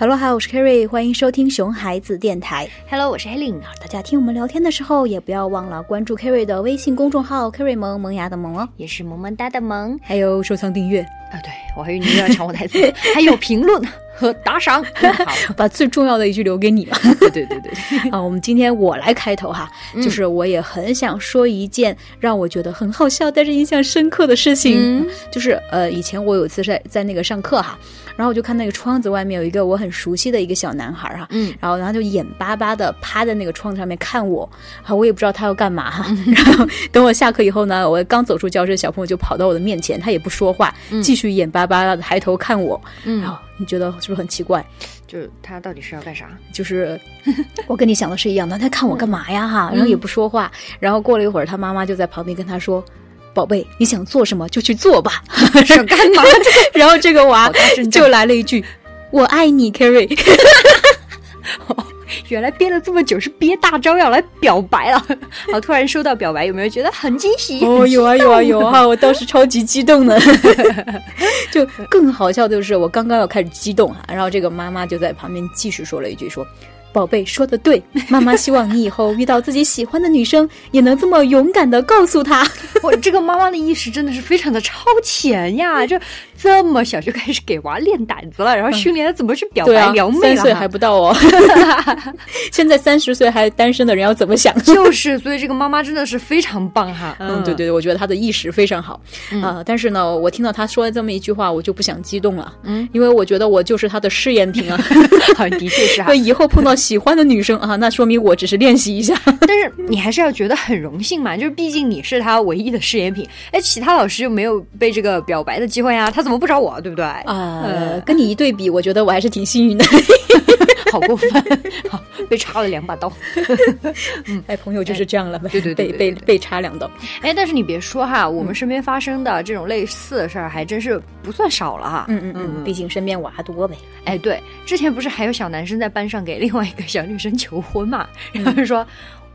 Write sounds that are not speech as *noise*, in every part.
Hello，好，我是 Kerry，欢迎收听熊孩子电台。Hello，我是 Helen。大家听我们聊天的时候，也不要忘了关注 Kerry 的微信公众号 “Kerry 萌萌芽”的萌哦，也是萌萌哒的萌还有收藏订阅，啊！对我还以为你又要抢我台词，*laughs* 还有评论和打赏。*laughs* 好，*laughs* 把最重要的一句留给你吧。对对对 *laughs* 啊，我们今天我来开头哈，就是我也很想说一件让我觉得很好笑，但是印象深刻的事情，嗯。就是呃，以前我有一次在在那个上课哈，然后我就看那个窗子外面有一个我很熟悉的一个小男孩哈，嗯，然后然后就眼巴巴的趴在那个窗子上面看我，啊，我也不知道他要干嘛哈，然后等我下课以后呢，我刚走出教室，小朋友就跑到我的面前，他也不说话，继续眼巴巴的抬头看我，嗯。然后你觉得是不是很奇怪？就是他到底是要干啥？就是 *laughs* 我跟你想的是一样的，他看我干嘛呀哈？然后也不说话，然后过了一会儿，他妈妈就在旁边跟他说：“宝贝，你想做什么就去做吧。*laughs* 想干嘛？” *laughs* 然后这个娃就来了一句：“我爱你，Carrie。原来憋了这么久是憋大招要来表白了。好，突然收到表白，有没有觉得很惊喜？哦，有啊有啊有啊！我当时超级激动的，*laughs* 就更好笑的就是我刚刚要开始激动啊，然后这个妈妈就在旁边继续说了一句说。宝贝说的对，*laughs* 妈妈希望你以后遇到自己喜欢的女生，也能这么勇敢的告诉她。*laughs* 我这个妈妈的意识真的是非常的超前呀！就这么小就开始给娃练胆子了，然后训练他怎么去表白撩妹了哈。三岁还不到哦。*laughs* 现在三十岁还单身的人要怎么想？就是，所以这个妈妈真的是非常棒哈。嗯，对对对，我觉得她的意识非常好啊、但是呢，我听到她说了这么一句话，我就不想激动了，嗯，因为我觉得我就是她的试验品啊。好，的确是哈那。以后碰到喜欢的女生啊，那说明我只是练习一下。*laughs* 但是你还是要觉得很荣幸嘛，*laughs* 就是毕竟你是他唯一的试验品。哎，其他老师又没有被这个表白的机会啊，他怎么不找我，对不对？啊、呃跟你一对比，我觉得我还是挺幸运的。好过分，*laughs* 好被插了两把刀。*laughs* 哎，朋友就是这样了，对对对被对对被被插两刀。哎，但是你别说哈，我们身边发生的这种类似的事儿还真是不算少了哈。嗯嗯嗯，毕竟身边娃多呗。哎，对，之前不是还有小男生在班上给另外一个小女生求婚嘛，然后就说、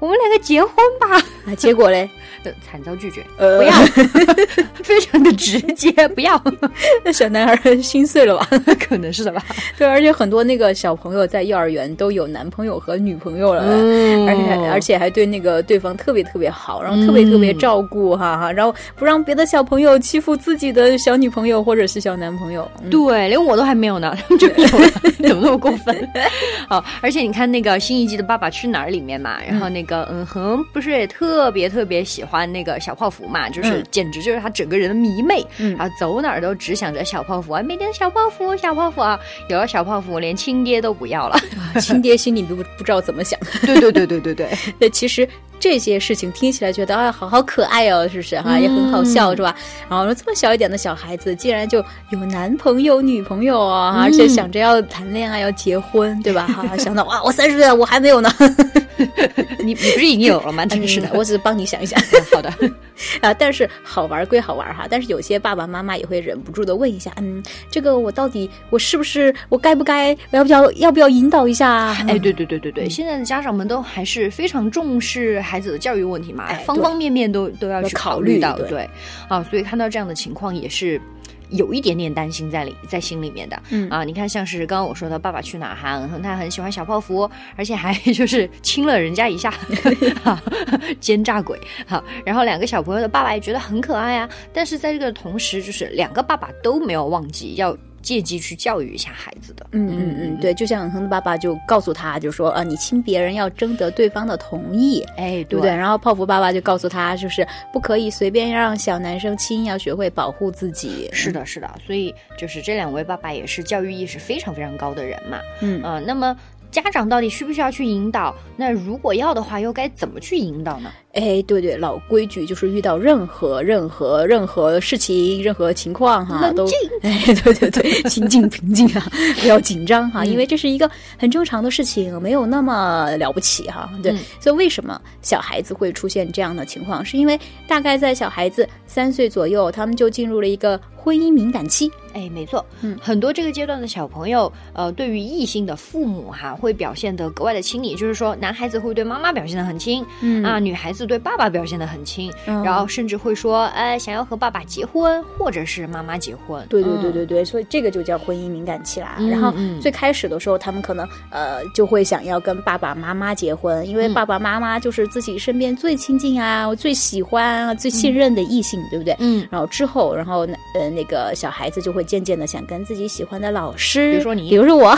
我们两个结婚吧，*laughs* 啊，结果嘞，呃 *laughs* 惨遭拒绝，呃。不要，*laughs* 非常的直接，不要，那小男孩心碎了吧？可能是的吧。对，而且很多那个小朋友在幼儿园都有男朋友和女朋友了，嗯。而且还而且还对那个对方特别特别好，然后特别特别照顾哈哈，然后不让别的小朋友欺负自己的小女朋友或者是小男朋友。嗯。对，连我都还没有呢，他们就有了，怎么那么过分？好，而且你看那个新一季的《爸爸去哪儿》里面嘛，然后那个嗯哼，不是也特别特别喜欢那个小泡芙嘛，就是、嗯简直就是他整个人的迷妹，嗯然后走哪儿都只想着小泡芙啊，每天小泡芙小泡芙啊，有了小泡芙连亲爹都不要了。亲爹心里都不不知道怎么想。对对对对对对，*laughs* 对，其实这些事情听起来觉得啊，好好可爱哦，是不是哈、也很好笑，是吧？然后说这么小一点的小孩子，竟然就有男朋友、女朋友啊，而且想着要谈恋爱、要结婚，对吧？哈、想到哇，我三十岁了，我还没有呢。*laughs* 你 *laughs* 你不是已经有了吗？真是的，我只是帮你想一想。*laughs* 好的。啊，但是好玩归好玩哈，但是有些爸爸妈妈也会忍不住的问一下，嗯，这个我到底我是不是我该不该我要不要要不要引导一下啊？哎，对对对对对，现在的家长们都还是非常重视孩子的教育问题嘛，哎方方面面都都要去考考虑到，对啊，所以看到这样的情况也是。有一点点担心在里在心里面的，嗯。啊，你看像是刚刚我说的《爸爸去哪儿》哈，嗯他很喜欢小泡芙，而且还就是亲了人家一下，哈 *laughs* 奸诈鬼，哈，然后两个小朋友的爸爸也觉得很可爱啊，但是在这个同时，就是两个爸爸都没有忘记要借机去教育一下孩子的，嗯嗯嗯，对，就像恒的爸爸就告诉他，就说啊，你亲别人要征得对方的同意，哎，对不对？然后泡芙爸爸就告诉他，就是不可以随便让小男生亲，要学会保护自己。是的，是的，所以就是这两位爸爸也是教育意识非常非常高的人嘛。嗯呃，那么家长到底需不需要去引导？那如果要的话，又该怎么去引导呢？哎，对对，老规矩就是遇到任何任何任何事情、任何情况哈，都静哎，对对对，心静平静啊，不要紧张哈，因为这是一个很正常的事情，没有那么了不起哈。对，嗯所以为什么小孩子会出现这样的情况？是因为大概在小孩子三岁左右，他们就进入了一个婚姻敏感期。哎，没错，嗯很多这个阶段的小朋友，呃，对于异性的父母哈，会表现得格外的亲昵，就是说，男孩子会对妈妈表现得很亲，嗯啊，女孩子子对爸爸表现得很亲，嗯然后甚至会说，哎，想要和爸爸结婚，或者是妈妈结婚。对对对嗯对对，所以这个就叫婚姻敏感期啦。嗯然后嗯最开始的时候，他们可能呃就会想要跟爸爸妈妈结婚，因为嗯爸爸妈妈就是自己身边最亲近啊、我最喜欢啊、最信任的异性，对不对？嗯，然后之后，然后呃那个小孩子就会渐渐的想跟自己喜欢的老师，比如说你比如说我，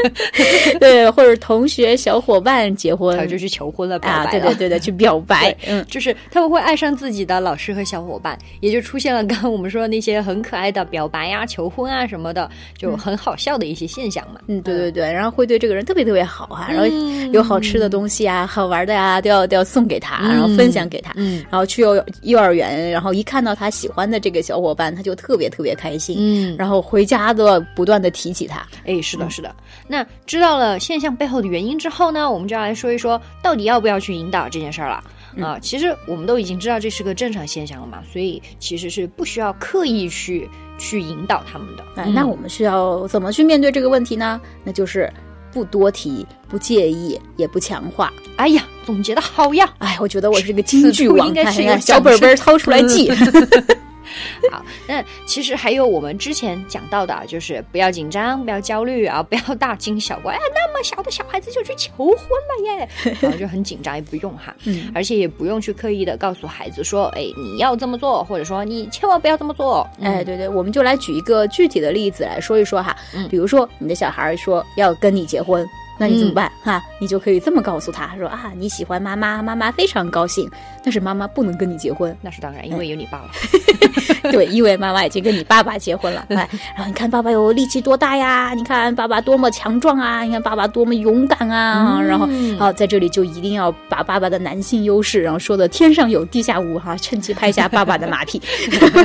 *laughs* 对，或者同学、小伙伴结婚他就去求婚了，表啊。对对对对，去表白，嗯。就是他们会爱上自己的老师和小伙伴，也就出现了刚刚我们说的那些很可爱的表白啊、求婚啊什么的，就很好笑的一些现象嘛。嗯，对对对，然后会对这个人特别特别好哈、然后嗯有好吃的东西啊、好玩的呀、都要都要送给他，然后分享给他。嗯然后去幼幼儿园，然后一看到他喜欢的这个小伙伴，他就特别特别开心。嗯，然后回家都要不断的提起他。哎，是的，是的。那知道了现象背后的原因之后呢，我们就要来说一说，到底要不要去引导这件事儿了。啊、其实我们都已经知道这是个正常现象了嘛，所以其实是不需要刻意去去引导他们的。哎，嗯那我们需要怎么去面对这个问题呢？那就是不多提，不介意，也不强化。哎呀，总结的好呀！哎，我觉得我是个京剧王，应该小本本掏出来记。*laughs* 好，那其实还有我们之前讲到的，就是不要紧张，不要焦虑啊，不要大惊小怪。哎，那么小的小孩子就去求婚了耶，然后就很紧张，也不用哈，嗯而且也不用去刻意的告诉孩子说，哎，你要这么做，或者说你千万不要这么做。哎，对对，我们就来举一个具体的例子来说一说哈。嗯比如说你的小孩说要跟你结婚，那你怎么办、哈？你就可以这么告诉他说啊，你喜欢妈妈，妈妈非常高兴，但是妈妈不能跟你结婚。那是当然，因为有你爸了。*laughs* *laughs* 对，因为妈妈已经跟你爸爸结婚了。哎，然后你看爸爸有力气多大呀？你看爸爸多么强壮啊！你看爸爸多么勇敢啊！然后嗯啊，在这里就一定要把爸爸的男性优势，然后说的天上有地下无哈，趁机拍下爸爸的马屁，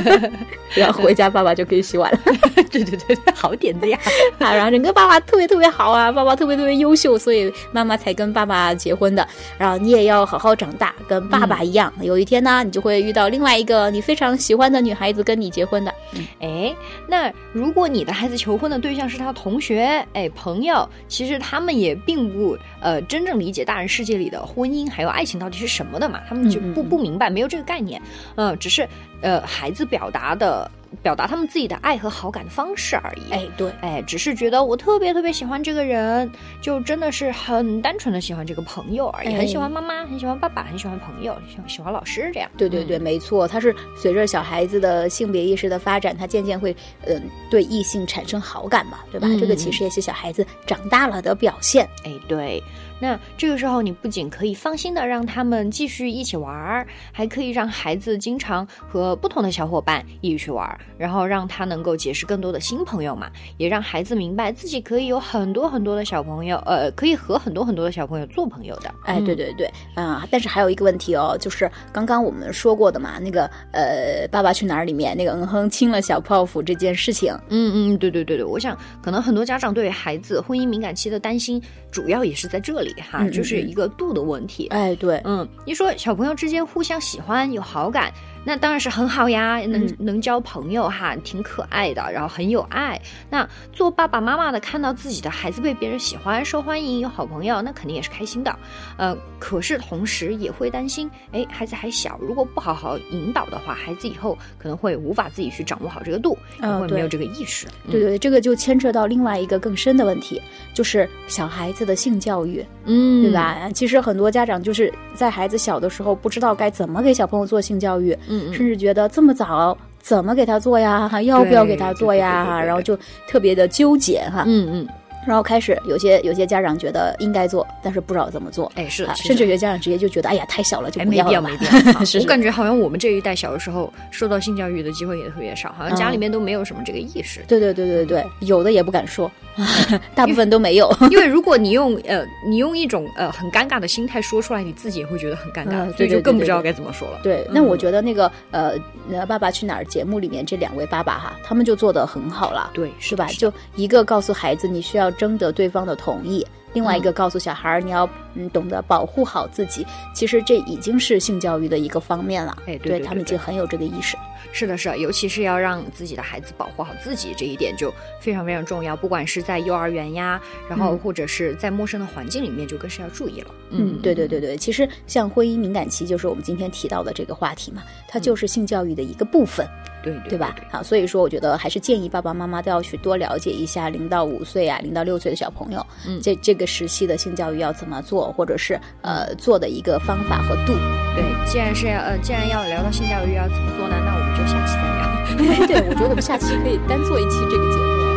*laughs* 然后回家爸爸就可以洗碗了。*laughs* 对对对，好点子呀！啊，然后整个爸爸特别特别好啊，爸爸特别特别优秀，所以妈妈才跟爸爸结婚的。然后你也要好好长大，跟爸爸一样，有一天呢，你就会遇到另外一个你非常喜欢的女孩子跟你结婚的。哎，那如果你的孩子求婚的对象是他同学、哎朋友，其实他们也并不呃真正理解大人世界里的婚姻还有爱情到底是什么的嘛，他们就不不明白，没有这个概念，嗯、只是呃孩子表达的表达他们自己的爱和好感的方式而已。哎，对。哎，只是觉得我特别特别喜欢这个人，就真的是很单纯的喜欢这个朋友而已，哎很喜欢妈妈，很喜欢爸爸，很喜欢朋友，喜欢喜欢老师这样。对对对，没错，他是随着小孩子的性别意识的发展，他渐渐会嗯、对异性产生好感嘛，对吧？嗯这个其实也是小孩子长大了的表现。哎，对，那这个时候你不仅可以放心的让他们继续一起玩儿，还可以让孩子经常和不同的小伙伴一起去玩儿，然后让他能够结识更多的新朋友嘛，也让孩子明白自己可以有很多很多的小朋友，呃，可以和很多很多的小朋友做朋友的。哎，对对对，啊、但是还有一个问题哦，就是刚刚我们说过的嘛，那个呃，《爸爸去哪儿》里面那个嗯哼亲了小泡芙这件事情，嗯嗯，对对对对，我想可能很多家长对孩子婚姻敏感期的担心，主要也是在这里哈，嗯嗯就是嗯一个度的问题。哎，对，嗯，你说小朋友之间互相喜欢有好感，那当然是很好呀，能、嗯能交朋友哈，挺可爱的，然后很有爱。那做爸爸妈妈的看到自己的孩子被别人喜欢、受欢迎、有好朋友，那肯定也是开心的。呃，可是同时也会担心，哎，孩子还小，如果不好好引导的话，孩子以后可能会无法自己去掌握好这个度，也嗯会没有这个意识。对对，这个就牵扯到另外一个更深的问题，就是小孩子的性教育，嗯，对？吧？其实很多家长就是在孩子小的时候不知道该怎么给小朋友做性教育，嗯嗯甚至觉得这么早怎么给他做呀？哈，要不要给他做呀？哈，然后就特别的纠结哈。嗯嗯，然后开始有些有些家长觉得应该做，但是不知道怎么做。哎是甚至有些家长直接就觉得，哎呀，太小了，就哎，没必要，不要了没必要。我感觉好像我们这一代小的时候受到性教育的机会也特别少，好像家里面都没有什么这个意识。对对对对对，有的也不敢说，*laughs* 大部分都没有。因为如果你用呃，你用一种呃很尴尬的心态说出来，你自己也会觉得很尴尬，嗯所以就更不知道该怎么说了。对，那我觉得那个呃，那《爸爸去哪儿》节目里面这两位爸爸哈，他们就做的很好了，对，是吧？的就一个告诉孩子你需要征得对方的同意，另外一个告诉小孩儿你要嗯，懂得保护好自己，其实这已经是性教育的一个方面了。哎，对他们已经很有这个意识。是的，是，尤其是要让自己的孩子保护好自己，这一点就非常非常重要。不管是在幼儿园呀，然后或者是在陌生的环境里面，就更是要注意了。嗯，对对对对，其实像婚姻敏感期，就是我们今天提到的这个话题嘛，它就是性教育的一个部分。对对吧？好，所以说我觉得还是建议爸爸妈妈都要去多了解一下零到五岁啊、零到六岁的小朋友，嗯，这这个时期的性教育要怎么做，或者是呃做的一个方法和度。对，既然是呃既然要聊到性教育要怎么做呢，那我们就下期再聊。*laughs* 对，我觉得我们下期可以单做一期这个节目。